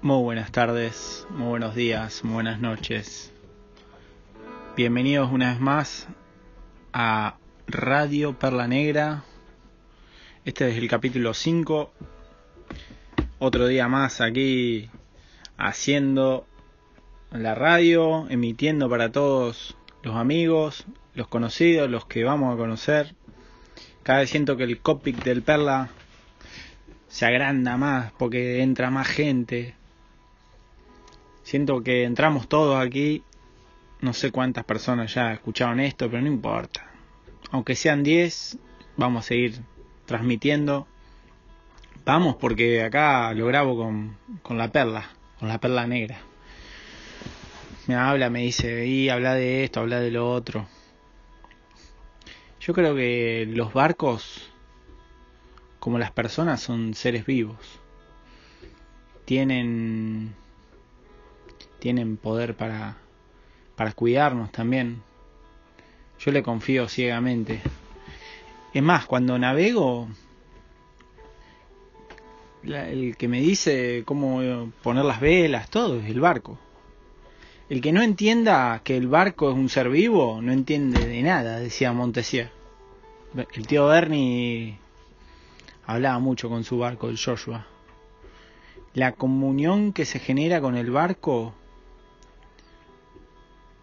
Muy buenas tardes, muy buenos días, muy buenas noches. Bienvenidos una vez más a Radio Perla Negra. Este es el capítulo 5. Otro día más aquí haciendo la radio, emitiendo para todos los amigos, los conocidos, los que vamos a conocer. Cada vez siento que el copic del Perla se agranda más porque entra más gente. Siento que entramos todos aquí. No sé cuántas personas ya escucharon esto, pero no importa. Aunque sean 10, vamos a seguir transmitiendo. Vamos porque acá lo grabo con, con la perla, con la perla negra. Me habla, me dice, y habla de esto, habla de lo otro. Yo creo que los barcos, como las personas, son seres vivos. Tienen tienen poder para, para cuidarnos también. Yo le confío ciegamente. Es más, cuando navego, el que me dice cómo poner las velas, todo, es el barco. El que no entienda que el barco es un ser vivo, no entiende de nada, decía Montesier. El tío Bernie hablaba mucho con su barco, el Joshua. La comunión que se genera con el barco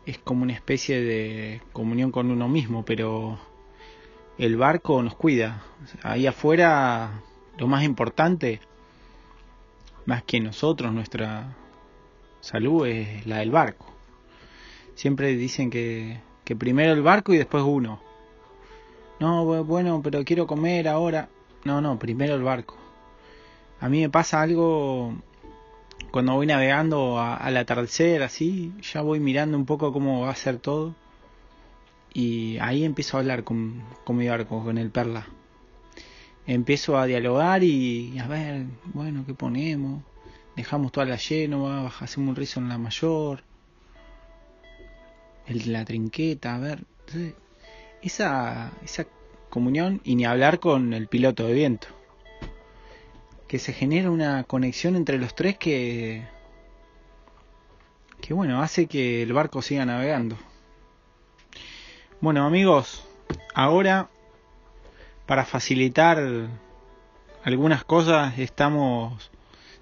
es como una especie de comunión con uno mismo, pero el barco nos cuida. Ahí afuera lo más importante, más que nosotros, nuestra salud es la del barco. Siempre dicen que, que primero el barco y después uno. No, bueno, pero quiero comer ahora. No, no, primero el barco. A mí me pasa algo cuando voy navegando al atardecer, así, ya voy mirando un poco cómo va a ser todo. Y ahí empiezo a hablar con, con mi barco, con el Perla. Empiezo a dialogar y a ver, bueno, ¿qué ponemos? Dejamos toda la lleno, hacemos un rizo en la mayor. El, la trinqueta, a ver. esa, esa comunión y ni hablar con el piloto de viento que se genera una conexión entre los tres que que bueno hace que el barco siga navegando. Bueno amigos ahora para facilitar algunas cosas estamos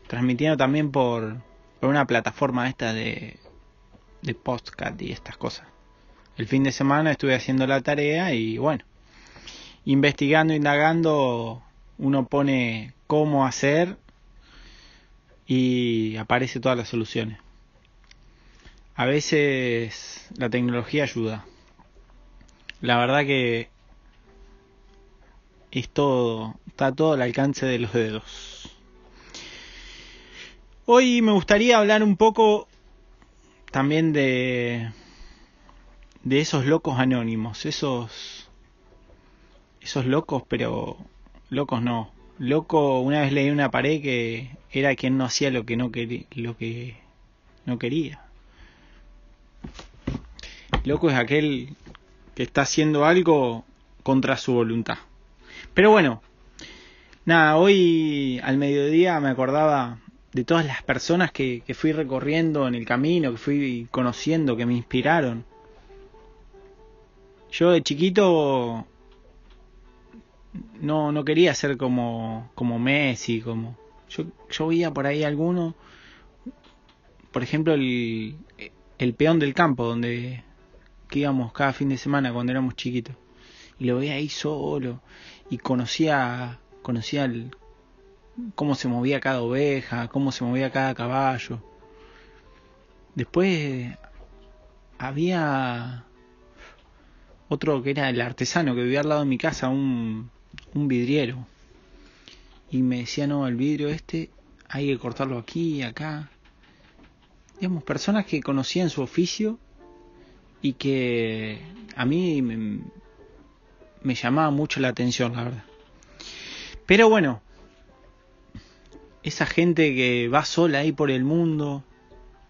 transmitiendo también por, por una plataforma esta de de podcast y estas cosas. El fin de semana estuve haciendo la tarea y bueno investigando indagando uno pone cómo hacer y aparece todas las soluciones. A veces la tecnología ayuda. La verdad que es todo, está todo al alcance de los dedos. Hoy me gustaría hablar un poco también de de esos locos anónimos, esos esos locos, pero locos no, Loco, una vez leí una pared que era quien no hacía lo que no, quería, lo que no quería. Loco es aquel que está haciendo algo contra su voluntad. Pero bueno, nada, hoy al mediodía me acordaba de todas las personas que, que fui recorriendo en el camino, que fui conociendo, que me inspiraron. Yo de chiquito no, no quería ser como, como Messi, como... Yo, yo veía por ahí alguno, por ejemplo, el, el peón del campo, donde que íbamos cada fin de semana cuando éramos chiquitos. Y lo veía ahí solo y conocía, conocía el, cómo se movía cada oveja, cómo se movía cada caballo. Después había otro que era el artesano que vivía al lado de mi casa, un, un vidriero. Y me decía, no, el vidrio este hay que cortarlo aquí y acá. Digamos, personas que conocían su oficio y que a mí me, llamaba mucho la atención, la verdad. Pero bueno, esa gente que va sola ahí por el mundo,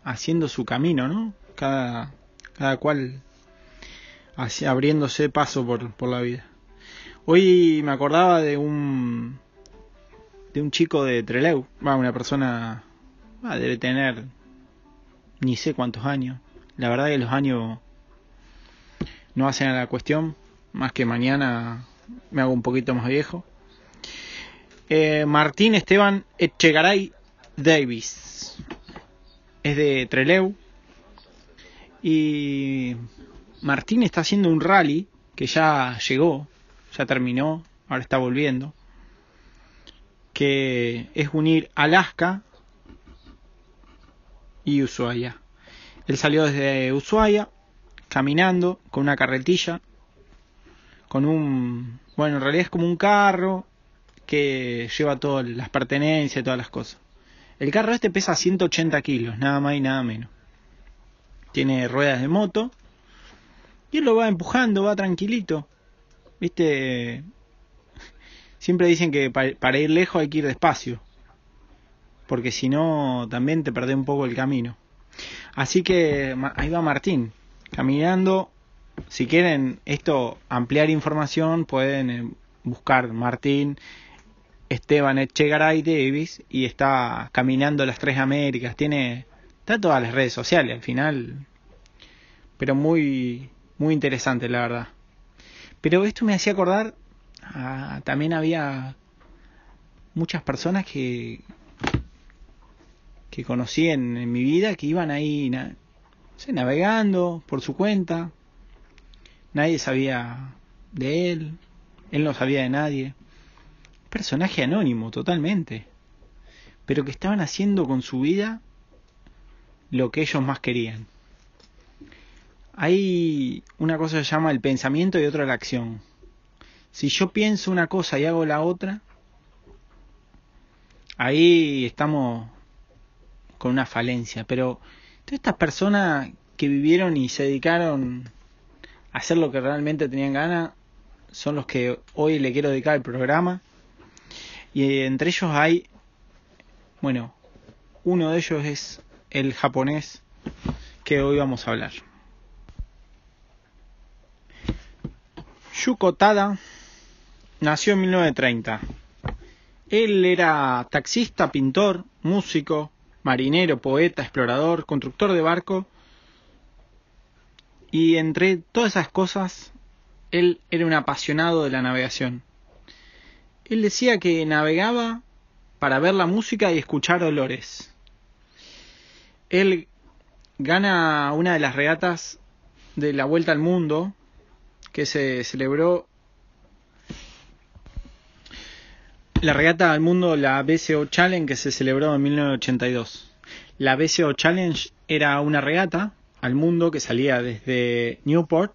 haciendo su camino, ¿no? Cada, cada cual abriéndose paso por, por la vida. Hoy me acordaba de un de un chico de Trelew, una persona ah, debe tener ni sé cuántos años. La verdad que los años no hacen a la cuestión, más que mañana me hago un poquito más viejo. Eh, Martín Esteban Echegaray Davis. Es de Treleu. Y Martín está haciendo un rally que ya llegó, ya terminó, ahora está volviendo. Que es unir Alaska y Ushuaia. Él salió desde Ushuaia caminando con una carretilla, con un, bueno, en realidad es como un carro que lleva todas las pertenencias, todas las cosas. El carro este pesa 180 kilos, nada más y nada menos. Tiene ruedas de moto y él lo va empujando, va tranquilito. Viste, siempre dicen que para ir lejos hay que ir despacio, porque si no también te perdés un poco el camino. Así que ahí va Martín, caminando. Si quieren esto ampliar información, pueden eh, buscar Martín Esteban Echegaray Davis y está caminando las tres Américas. Tiene está todas las redes sociales al final, pero muy muy interesante la verdad. Pero esto me hacía acordar, también había muchas personas que que conocí en, mi vida que iban ahí navegando por su cuenta. Nadie sabía de él, él no sabía de nadie. Personaje anónimo totalmente, pero que estaban haciendo con su vida lo que ellos más querían. Hay una cosa que se llama el pensamiento y otra la acción. Si yo pienso una cosa y hago la otra, ahí estamos con una falencia, pero todas estas personas que vivieron y se dedicaron a hacer lo que realmente tenían ganas son los que hoy le quiero dedicar el programa. Y entre ellos hay, bueno, uno de ellos es el japonés que hoy vamos a hablar. Yuko Tada nació en 1930. Él era taxista, pintor, músico, marinero, poeta, explorador, constructor de barco. Y entre todas esas cosas, él era un apasionado de la navegación. Él decía que navegaba para ver la música y escuchar olores. Él gana una de las regatas de la Vuelta al Mundo que se celebró la regata al mundo, la BCO Challenge, que se celebró en 1982. La BCO Challenge era una regata al mundo que salía desde Newport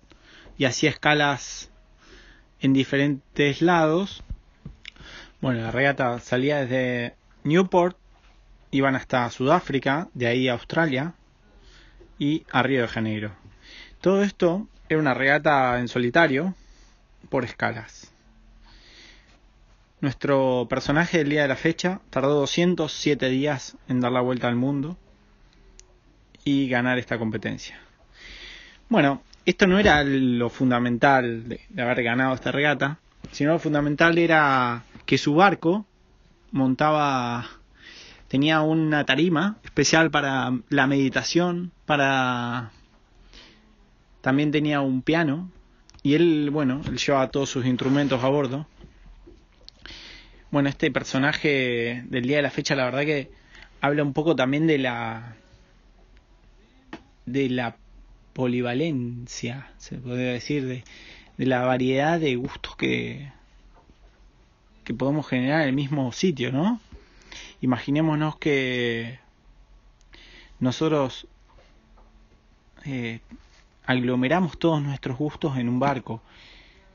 y hacía escalas en diferentes lados. Bueno, la regata salía desde Newport, iban hasta Sudáfrica, de ahí a Australia y a Río de Janeiro. Todo esto era una regata en solitario por escalas. Nuestro personaje del día de la fecha tardó 207 días en dar la vuelta al mundo y ganar esta competencia. Bueno, esto no era lo fundamental de, haber ganado esta regata, sino lo fundamental era que su barco montaba, tenía una tarima especial para la meditación, para también tenía un piano y él, bueno, él llevaba todos sus instrumentos a bordo bueno, este personaje del día de la fecha, la verdad que habla un poco también de la de la polivalencia, se podría decir, de, la variedad de gustos que, que podemos generar en el mismo sitio, ¿no? Imaginémonos que nosotros eh, aglomeramos todos nuestros gustos en un barco,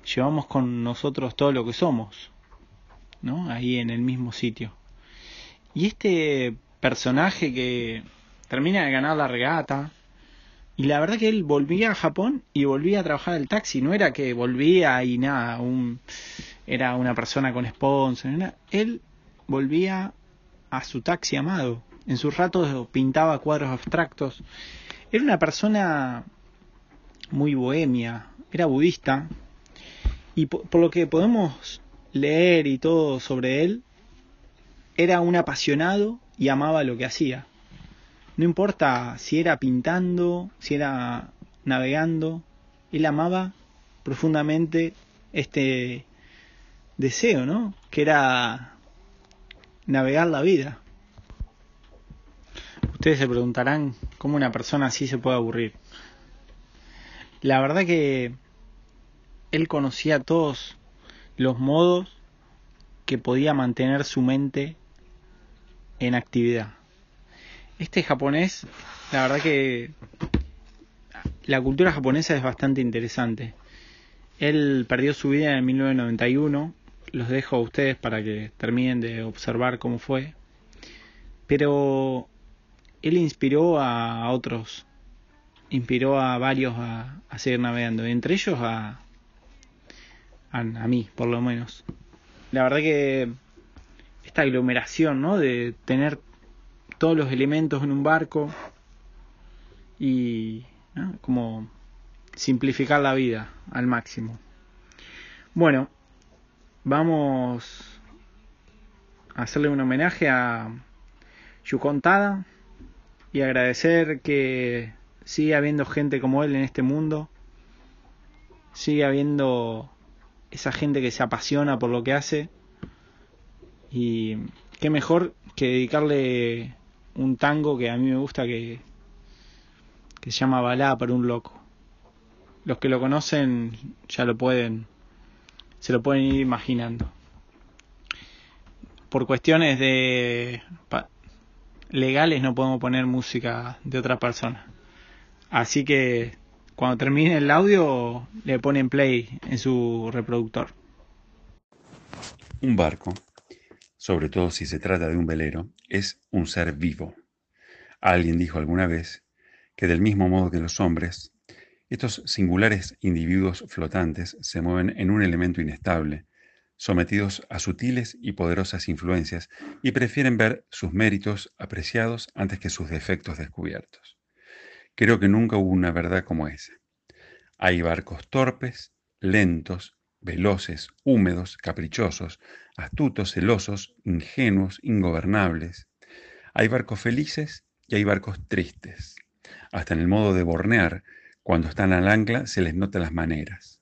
llevamos con nosotros todo lo que somos, ¿no? Ahí en el mismo sitio. Y este personaje que termina de ganar la regata, y la verdad que él volvía a Japón y volvía a trabajar el taxi, no era que volvía y nada, un, era una persona con sponsor, él volvía a su taxi amado. En sus ratos pintaba cuadros abstractos. Era una persona muy bohemia, era budista. Y por lo que podemos leer y todo sobre él, era un apasionado y amaba lo que hacía. No importa si era pintando, si era navegando, él amaba profundamente este deseo, ¿no? Que era navegar la vida. Ustedes se preguntarán cómo una persona así se puede aburrir. La verdad que él conocía todos los modos que podía mantener su mente en actividad. Este japonés, la verdad que la cultura japonesa es bastante interesante. Él perdió su vida en 1991. Los dejo a ustedes para que terminen de observar cómo fue. Pero él inspiró a otros, inspiró a varios a, seguir navegando, entre ellos a, a, a, mí, por lo menos. La verdad que esta aglomeración, ¿no? De tener todos los elementos en un barco y como simplificar la vida al máximo. Bueno, vamos a hacerle un homenaje a Yukon Tada y agradecer que sigue habiendo gente como él en este mundo, sigue habiendo esa gente que se apasiona por lo que hace y qué mejor que dedicarle un tango que a mí me gusta que, que se llama Balada para un loco. Los que lo conocen ya lo pueden, se lo pueden ir imaginando. Por cuestiones de legales no podemos poner música de otra persona. Así que cuando termine el audio le ponen play en su reproductor. Un barco, sobre todo si se trata de un velero, es un ser vivo. Alguien dijo alguna vez que del mismo modo que los hombres, estos singulares individuos flotantes se mueven en un elemento inestable, sometidos a sutiles y poderosas influencias, y prefieren ver sus méritos apreciados antes que sus defectos descubiertos. Creo que nunca hubo una verdad como esa. Hay barcos torpes, lentos, veloces, húmedos, caprichosos, astutos, celosos, ingenuos, ingobernables. Hay barcos felices y hay barcos tristes. Hasta en el modo de bornear, cuando están al ancla, se les nota las maneras.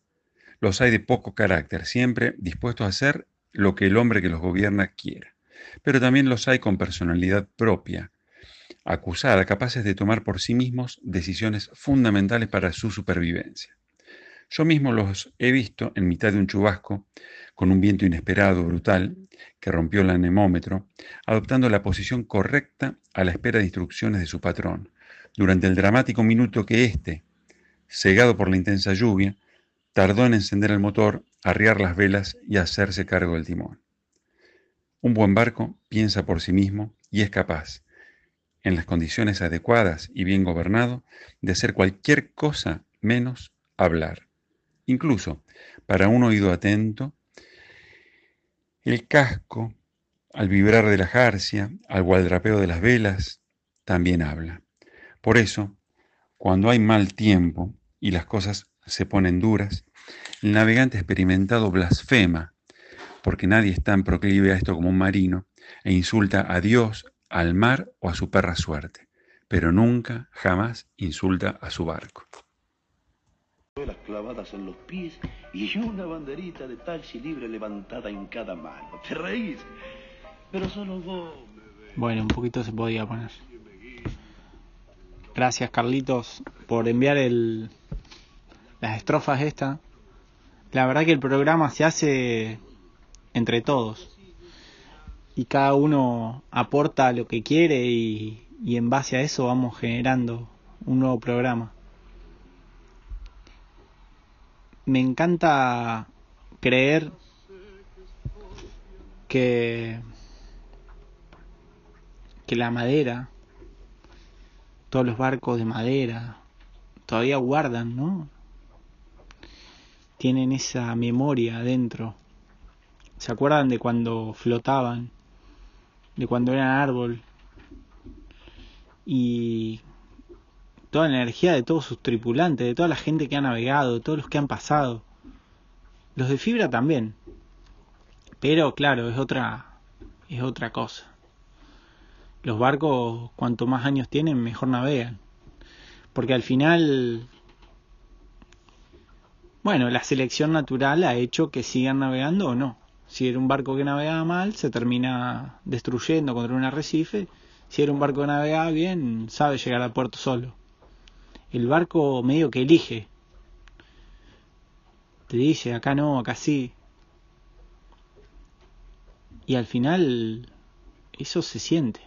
Los hay de poco carácter, siempre dispuestos a hacer lo que el hombre que los gobierna quiera. Pero también los hay con personalidad propia, acusada, capaces de tomar por sí mismos decisiones fundamentales para su supervivencia. Yo mismo los he visto en mitad de un chubasco, con un viento inesperado, brutal, que rompió el anemómetro, adoptando la posición correcta a la espera de instrucciones de su patrón, durante el dramático minuto que éste, cegado por la intensa lluvia, Tardó en encender el motor, arriar las velas y hacerse cargo del timón. Un buen barco piensa por sí mismo y es capaz, en las condiciones adecuadas y bien gobernado, de hacer cualquier cosa menos hablar. Incluso, para un oído atento, el casco, al vibrar de la jarcia, al gualdrapeo de las velas, también habla. Por eso, cuando hay mal tiempo y las cosas se ponen duras, el navegante experimentado blasfema, porque nadie es tan proclive a esto como un marino, e insulta a Dios, al mar o a su perra suerte, pero nunca, jamás insulta a su barco. Las clavadas en los pies y una banderita de taxi libre levantada en cada mano. ¿Te reís? Pero solo vos. Bueno, un poquito se podía poner. Gracias Carlitos por enviar el, las estrofas esta. La verdad que el programa se hace entre todos. Y cada uno aporta lo que quiere y, y en base a eso vamos generando un nuevo programa. Me encanta creer que que la madera, todos los barcos de madera, todavía guardan, ¿no? tienen esa memoria adentro. ¿Se acuerdan de cuando flotaban? De cuando eran árbol. Y toda la energía de todos sus tripulantes, de toda la gente que ha navegado, de todos los que han pasado. Los de fibra también. Pero claro, es otra es otra cosa. los barcos cuanto más años tienen mejor navegan. Porque al final, bueno, la selección natural ha hecho que sigan navegando o no. Si era un barco que navegaba mal, se termina destruyendo contra un arrecife. Si era un barco que navegaba bien, sabe llegar al puerto solo. El barco medio que elige. Te dice, acá no, acá sí. Y al final, eso se siente.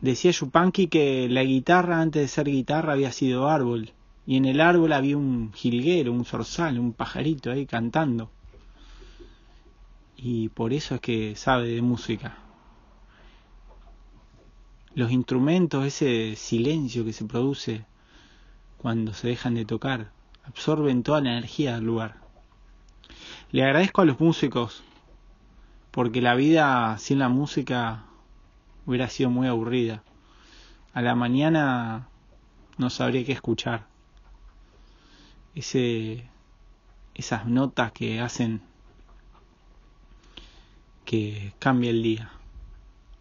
Decía Yupanqui que la guitarra antes de ser guitarra había sido árbol y en el árbol había un jilguero, un zorzal, un pajarito ahí cantando. Y por eso es que sabe de música. Los instrumentos, ese silencio que se produce cuando se dejan de tocar, absorben toda la energía del lugar. Le agradezco a los músicos, porque la vida sin la música hubiera sido muy aburrida. A la mañana no sabría qué escuchar ese, esas notas que hacen que cambie el día.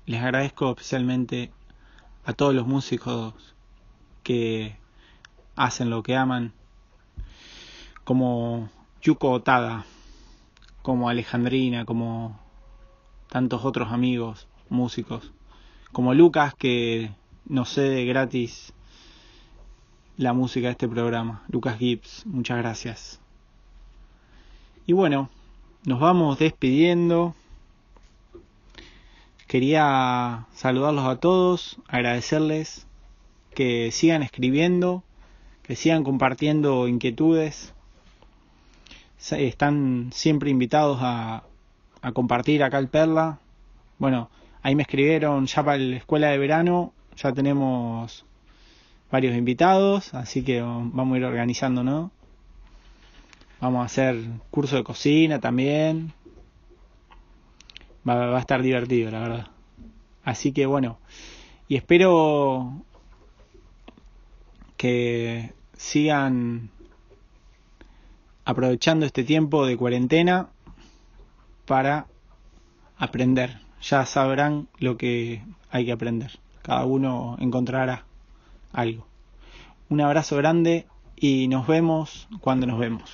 Les agradezco especialmente a todos los músicos que hacen lo que aman, como Yuko Otada, como Alejandrina, como tantos otros amigos músicos, como Lucas que nos cede gratis la música de este programa. Lucas Gibbs, muchas gracias. Y bueno, nos vamos despidiendo. Quería saludarlos a todos, agradecerles que sigan escribiendo, que sigan compartiendo inquietudes. Están siempre invitados a, a compartir acá el Perla. Bueno, ahí me escribieron ya para la escuela de verano, ya tenemos varios invitados, así que vamos a ir organizando, ¿no? Vamos a hacer curso de cocina también. Va, va a estar divertido, la verdad. Así que bueno, y espero que sigan aprovechando este tiempo de cuarentena para aprender. Ya sabrán lo que hay que aprender. Cada uno encontrará algo. Un abrazo grande y nos vemos cuando nos vemos.